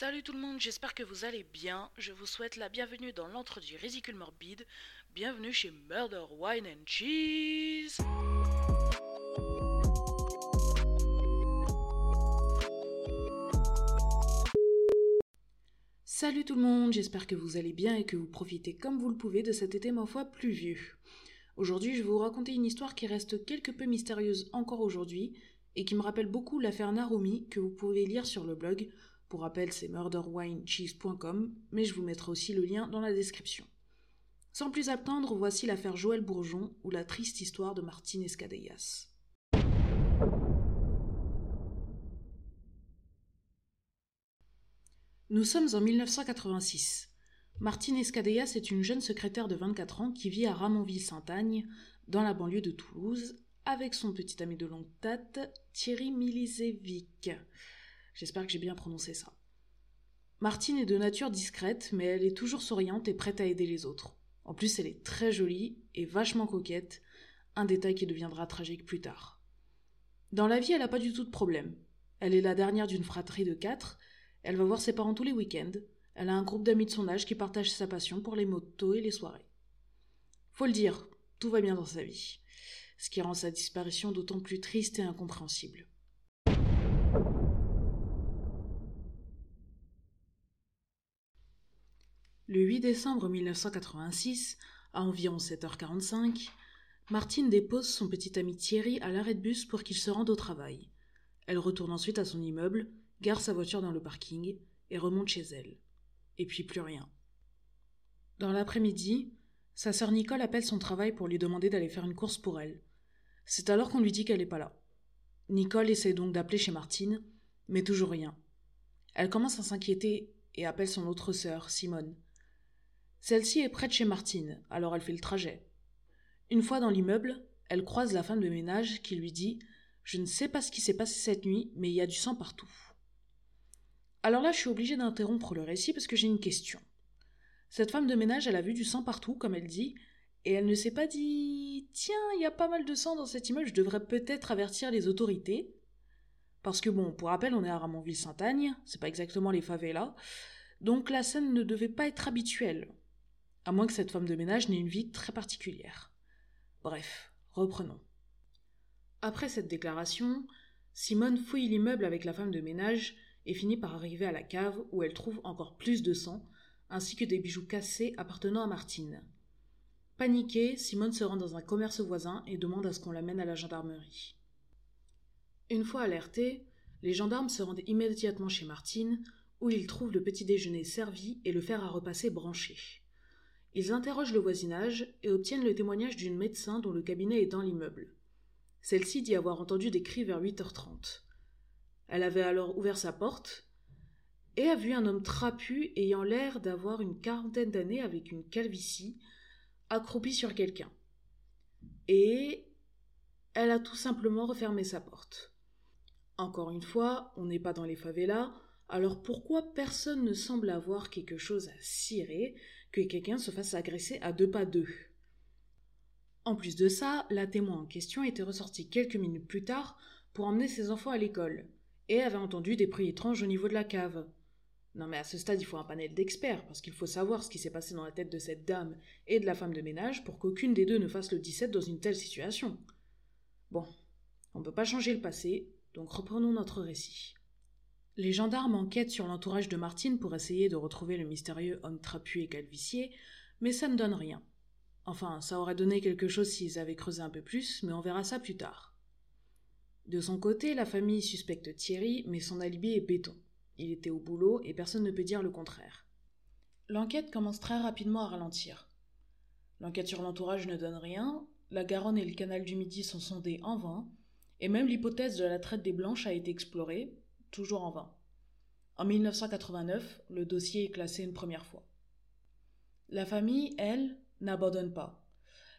Salut tout le monde, j'espère que vous allez bien. Je vous souhaite la bienvenue dans l'entre du Résicule Morbide. Bienvenue chez Murder Wine and Cheese. Salut tout le monde, j'espère que vous allez bien et que vous profitez comme vous le pouvez de cet été ma foi pluvieux. Aujourd'hui, je vais vous raconter une histoire qui reste quelque peu mystérieuse encore aujourd'hui et qui me rappelle beaucoup l'affaire Narumi que vous pouvez lire sur le blog pour rappel, c'est murderwinecheese.com, mais je vous mettrai aussi le lien dans la description. Sans plus attendre, voici l'affaire Joël Bourgeon ou la triste histoire de Martine Escadellas. Nous sommes en 1986. Martine Escadellas est une jeune secrétaire de 24 ans qui vit à Ramonville-Saint-Agne, dans la banlieue de Toulouse, avec son petit ami de longue date, Thierry Milisevic. J'espère que j'ai bien prononcé ça. Martine est de nature discrète, mais elle est toujours souriante et prête à aider les autres. En plus, elle est très jolie et vachement coquette, un détail qui deviendra tragique plus tard. Dans la vie, elle n'a pas du tout de problème. Elle est la dernière d'une fratrie de quatre, elle va voir ses parents tous les week-ends, elle a un groupe d'amis de son âge qui partagent sa passion pour les motos et les soirées. Faut le dire, tout va bien dans sa vie, ce qui rend sa disparition d'autant plus triste et incompréhensible. Le 8 décembre 1986, à environ 7h45, Martine dépose son petit ami Thierry à l'arrêt de bus pour qu'il se rende au travail. Elle retourne ensuite à son immeuble, gare sa voiture dans le parking et remonte chez elle. Et puis plus rien. Dans l'après-midi, sa sœur Nicole appelle son travail pour lui demander d'aller faire une course pour elle. C'est alors qu'on lui dit qu'elle n'est pas là. Nicole essaie donc d'appeler chez Martine, mais toujours rien. Elle commence à s'inquiéter et appelle son autre sœur, Simone. Celle-ci est près de chez Martine, alors elle fait le trajet. Une fois dans l'immeuble, elle croise la femme de ménage qui lui dit Je ne sais pas ce qui s'est passé cette nuit, mais il y a du sang partout. Alors là, je suis obligée d'interrompre le récit parce que j'ai une question. Cette femme de ménage, elle a vu du sang partout, comme elle dit, et elle ne s'est pas dit Tiens, il y a pas mal de sang dans cet immeuble, je devrais peut-être avertir les autorités. Parce que bon, pour rappel, on est à Ramonville-Saint-Agne, c'est pas exactement les favelas, donc la scène ne devait pas être habituelle à moins que cette femme de ménage n'ait une vie très particulière. Bref, reprenons. Après cette déclaration, Simone fouille l'immeuble avec la femme de ménage et finit par arriver à la cave où elle trouve encore plus de sang, ainsi que des bijoux cassés appartenant à Martine. Paniquée, Simone se rend dans un commerce voisin et demande à ce qu'on l'amène à la gendarmerie. Une fois alertés, les gendarmes se rendent immédiatement chez Martine, où ils trouvent le petit déjeuner servi et le fer à repasser branché. Ils interrogent le voisinage et obtiennent le témoignage d'une médecin dont le cabinet est dans l'immeuble. Celle-ci dit avoir entendu des cris vers 8h30. Elle avait alors ouvert sa porte et a vu un homme trapu ayant l'air d'avoir une quarantaine d'années avec une calvitie accroupi sur quelqu'un. Et elle a tout simplement refermé sa porte. Encore une fois, on n'est pas dans les favelas, alors pourquoi personne ne semble avoir quelque chose à cirer que quelqu'un se fasse agresser à deux pas d'eux. En plus de ça, la témoin en question était ressortie quelques minutes plus tard pour emmener ses enfants à l'école, et avait entendu des bruits étranges au niveau de la cave. Non mais à ce stade il faut un panel d'experts, parce qu'il faut savoir ce qui s'est passé dans la tête de cette dame et de la femme de ménage pour qu'aucune des deux ne fasse le 17 dans une telle situation. Bon, on ne peut pas changer le passé, donc reprenons notre récit. Les gendarmes enquêtent sur l'entourage de Martine pour essayer de retrouver le mystérieux homme trapu et calvicier, mais ça ne donne rien. Enfin, ça aurait donné quelque chose s'ils avaient creusé un peu plus, mais on verra ça plus tard. De son côté, la famille suspecte Thierry, mais son alibi est béton. Il était au boulot et personne ne peut dire le contraire. L'enquête commence très rapidement à ralentir. L'enquête sur l'entourage ne donne rien, la Garonne et le canal du Midi sont sondés en vain, et même l'hypothèse de la traite des Blanches a été explorée, toujours en vain. En 1989, le dossier est classé une première fois. La famille, elle, n'abandonne pas.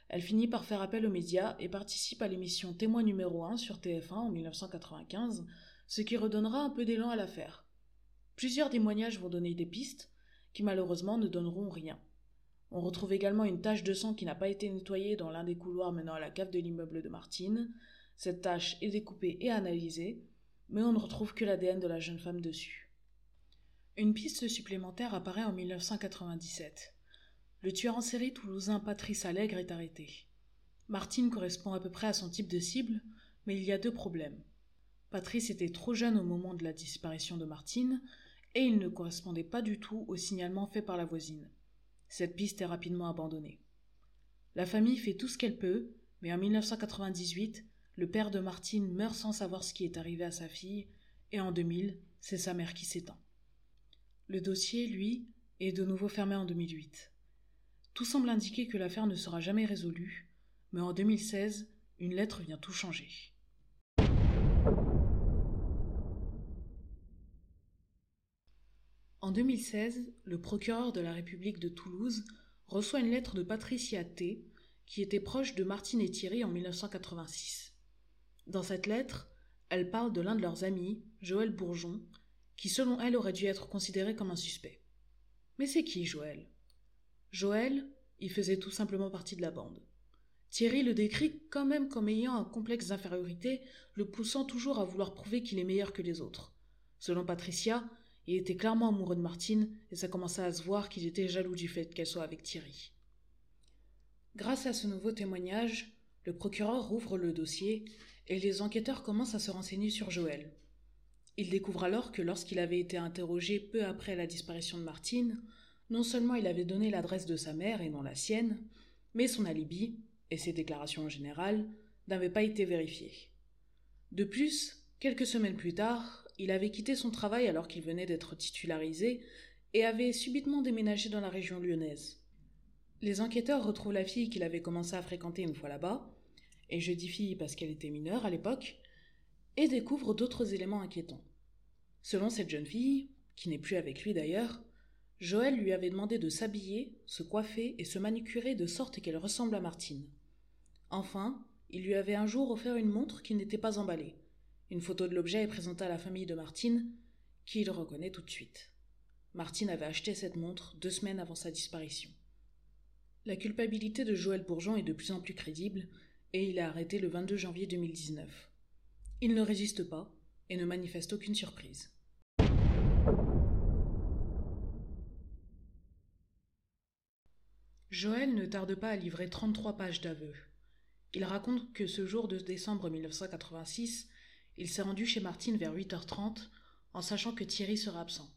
Elle finit par faire appel aux médias et participe à l'émission Témoin numéro 1 sur TF1 en 1995, ce qui redonnera un peu d'élan à l'affaire. Plusieurs témoignages vont donner des pistes, qui malheureusement ne donneront rien. On retrouve également une tache de sang qui n'a pas été nettoyée dans l'un des couloirs menant à la cave de l'immeuble de Martine. Cette tache est découpée et analysée, mais on ne retrouve que l'ADN de la jeune femme dessus. Une piste supplémentaire apparaît en 1997. Le tueur en série toulousain Patrice Allègre est arrêté. Martine correspond à peu près à son type de cible, mais il y a deux problèmes. Patrice était trop jeune au moment de la disparition de Martine, et il ne correspondait pas du tout au signalement fait par la voisine. Cette piste est rapidement abandonnée. La famille fait tout ce qu'elle peut, mais en 1998, le père de Martine meurt sans savoir ce qui est arrivé à sa fille, et en 2000, c'est sa mère qui s'éteint. Le dossier, lui, est de nouveau fermé en 2008. Tout semble indiquer que l'affaire ne sera jamais résolue, mais en 2016, une lettre vient tout changer. En 2016, le procureur de la République de Toulouse reçoit une lettre de Patricia T, qui était proche de Martine et Thierry en 1986. Dans cette lettre, elle parle de l'un de leurs amis, Joël Bourgeon, qui selon elle aurait dû être considéré comme un suspect. Mais c'est qui Joël? Joël, il faisait tout simplement partie de la bande. Thierry le décrit quand même comme ayant un complexe d'infériorité, le poussant toujours à vouloir prouver qu'il est meilleur que les autres. Selon Patricia, il était clairement amoureux de Martine, et ça commençait à se voir qu'il était jaloux du fait qu'elle soit avec Thierry. Grâce à ce nouveau témoignage, le procureur rouvre le dossier et les enquêteurs commencent à se renseigner sur Joël. Il découvre alors que lorsqu'il avait été interrogé peu après la disparition de Martine, non seulement il avait donné l'adresse de sa mère et non la sienne, mais son alibi, et ses déclarations en général, n'avaient pas été vérifiées. De plus, quelques semaines plus tard, il avait quitté son travail alors qu'il venait d'être titularisé et avait subitement déménagé dans la région lyonnaise. Les enquêteurs retrouvent la fille qu'il avait commencé à fréquenter une fois là-bas, et je dis fille parce qu'elle était mineure à l'époque, et découvrent d'autres éléments inquiétants. Selon cette jeune fille, qui n'est plus avec lui d'ailleurs, Joël lui avait demandé de s'habiller, se coiffer et se manicurer de sorte qu'elle ressemble à Martine. Enfin, il lui avait un jour offert une montre qui n'était pas emballée. Une photo de l'objet est présentée à la famille de Martine, qui le reconnaît tout de suite. Martine avait acheté cette montre deux semaines avant sa disparition. La culpabilité de Joël Bourgeon est de plus en plus crédible, et il est arrêté le 22 janvier 2019. Il ne résiste pas et ne manifeste aucune surprise. Joël ne tarde pas à livrer 33 pages d'aveux. Il raconte que ce jour de décembre 1986, il s'est rendu chez Martine vers 8h30 en sachant que Thierry sera absent.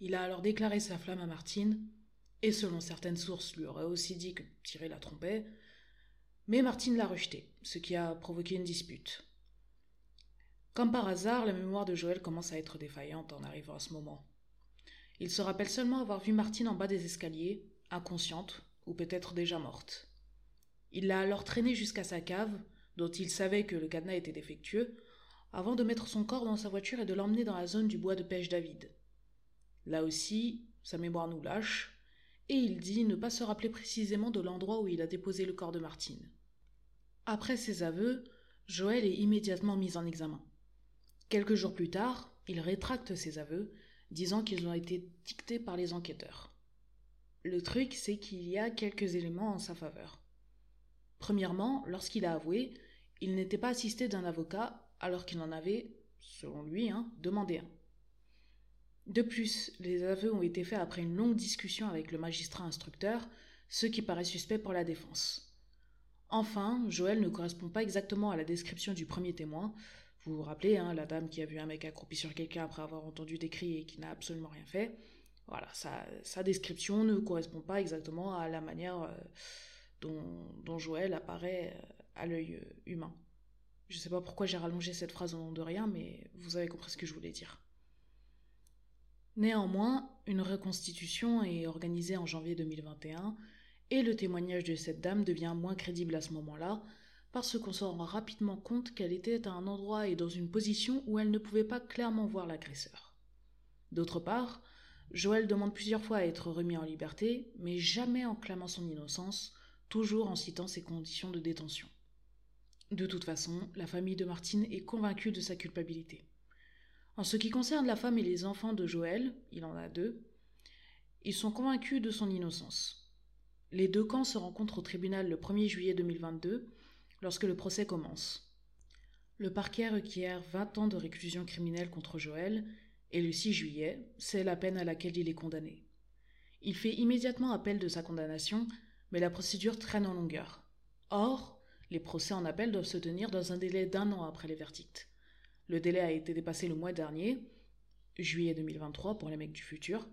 Il a alors déclaré sa flamme à Martine, et selon certaines sources lui aurait aussi dit que Thierry la trompait, mais Martine l'a rejeté, ce qui a provoqué une dispute. Comme par hasard, la mémoire de Joël commence à être défaillante en arrivant à ce moment. Il se rappelle seulement avoir vu Martine en bas des escaliers, inconsciente, ou peut-être déjà morte. Il l'a alors traînée jusqu'à sa cave, dont il savait que le cadenas était défectueux, avant de mettre son corps dans sa voiture et de l'emmener dans la zone du bois de pêche David. Là aussi, sa mémoire nous lâche, et il dit ne pas se rappeler précisément de l'endroit où il a déposé le corps de Martine. Après ses aveux, Joël est immédiatement mis en examen. Quelques jours plus tard, il rétracte ses aveux, disant qu'ils ont été dictés par les enquêteurs. Le truc, c'est qu'il y a quelques éléments en sa faveur. Premièrement, lorsqu'il a avoué, il n'était pas assisté d'un avocat alors qu'il en avait, selon lui, hein, demandé un. De plus, les aveux ont été faits après une longue discussion avec le magistrat instructeur, ce qui paraît suspect pour la défense. Enfin, Joël ne correspond pas exactement à la description du premier témoin. Vous vous rappelez, hein, la dame qui a vu un mec accroupi sur quelqu'un après avoir entendu des cris et qui n'a absolument rien fait. Voilà, sa, description ne correspond pas exactement à la manière euh, dont, Joël apparaît euh, à l'œil euh, humain. Je ne sais pas pourquoi j'ai rallongé cette phrase au nom de rien, mais vous avez compris ce que je voulais dire. Néanmoins, une reconstitution est organisée en janvier 2021 et le témoignage de cette dame devient moins crédible à ce moment-là parce qu'on se rend rapidement compte qu'elle était à un endroit et dans une position où elle ne pouvait pas clairement voir l'agresseur. D'autre part, Joël demande plusieurs fois à être remis en liberté, mais jamais en clamant son innocence, toujours en citant ses conditions de détention. De toute façon, la famille de Martine est convaincue de sa culpabilité. En ce qui concerne la femme et les enfants de Joël, il en a deux, ils sont convaincus de son innocence. Les deux camps se rencontrent au tribunal le 1er juillet 2022, lorsque le procès commence. Le parquet requiert 20 ans de réclusion criminelle contre Joël Et le 6 juillet, c'est la peine à laquelle il est condamné. Il fait immédiatement appel de sa condamnation, mais la procédure traîne en longueur. Or, les procès en appel doivent se tenir dans un délai d'un an après les verdicts. Le délai a été dépassé le mois dernier, juillet 2023 pour les mecs du futur,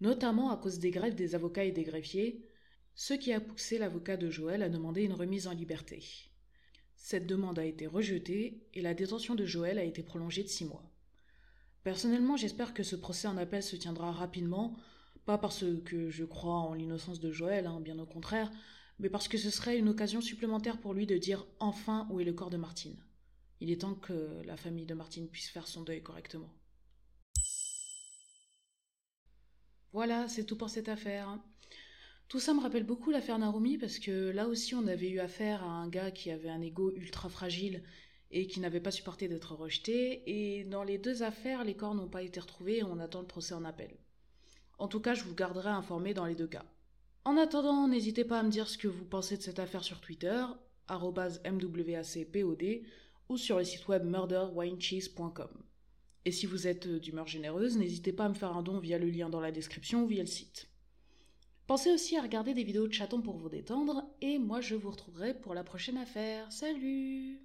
notamment à cause des grèves des avocats et des greffiers, ce qui a poussé l'avocat de Joël à demander une remise en liberté. Cette demande a été rejetée et la détention de Joël a été prolongée de six mois. Personnellement, j'espère que ce procès en appel se tiendra rapidement, pas parce que je crois en l'innocence de Joël, hein, bien au contraire, mais parce que ce serait une occasion supplémentaire pour lui de dire enfin où est le corps de Martine. Il est temps que la famille de Martine puisse faire son deuil correctement. Voilà, c'est tout pour cette affaire. Tout ça me rappelle beaucoup l'affaire Narumi parce que là aussi on avait eu affaire à un gars qui avait un ego ultra fragile et qui n'avait pas supporté d'être rejeté, et dans les deux affaires, les corps n'ont pas été retrouvés et on attend le procès en appel. En tout cas, je vous garderai informé dans les deux cas. En attendant, n'hésitez pas à me dire ce que vous pensez de cette affaire sur Twitter, mwacpod, ou sur le site web murderwinecheese.com. Et si vous êtes d'humeur généreuse, n'hésitez pas à me faire un don via le lien dans la description ou via le site. Pensez aussi à regarder des vidéos de chatons pour vous détendre, et moi je vous retrouverai pour la prochaine affaire. Salut